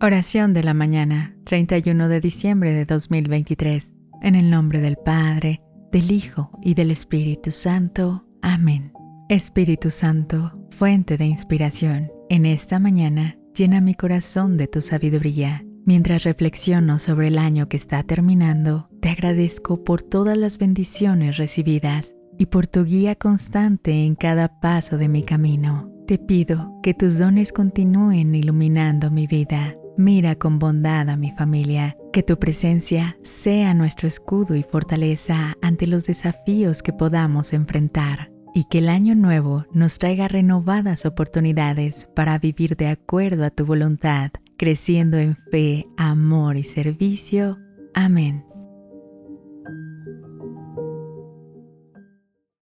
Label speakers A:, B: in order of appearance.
A: Oración de la mañana, 31 de diciembre de 2023. En el nombre del Padre, del Hijo y del Espíritu Santo. Amén. Espíritu Santo, fuente de inspiración, en esta mañana llena mi corazón de tu sabiduría. Mientras reflexiono sobre el año que está terminando, te agradezco por todas las bendiciones recibidas y por tu guía constante en cada paso de mi camino. Te pido que tus dones continúen iluminando mi vida Mira con bondad a mi familia, que tu presencia sea nuestro escudo y fortaleza ante los desafíos que podamos enfrentar y que el año nuevo nos traiga renovadas oportunidades para vivir de acuerdo a tu voluntad, creciendo en fe, amor y servicio. Amén.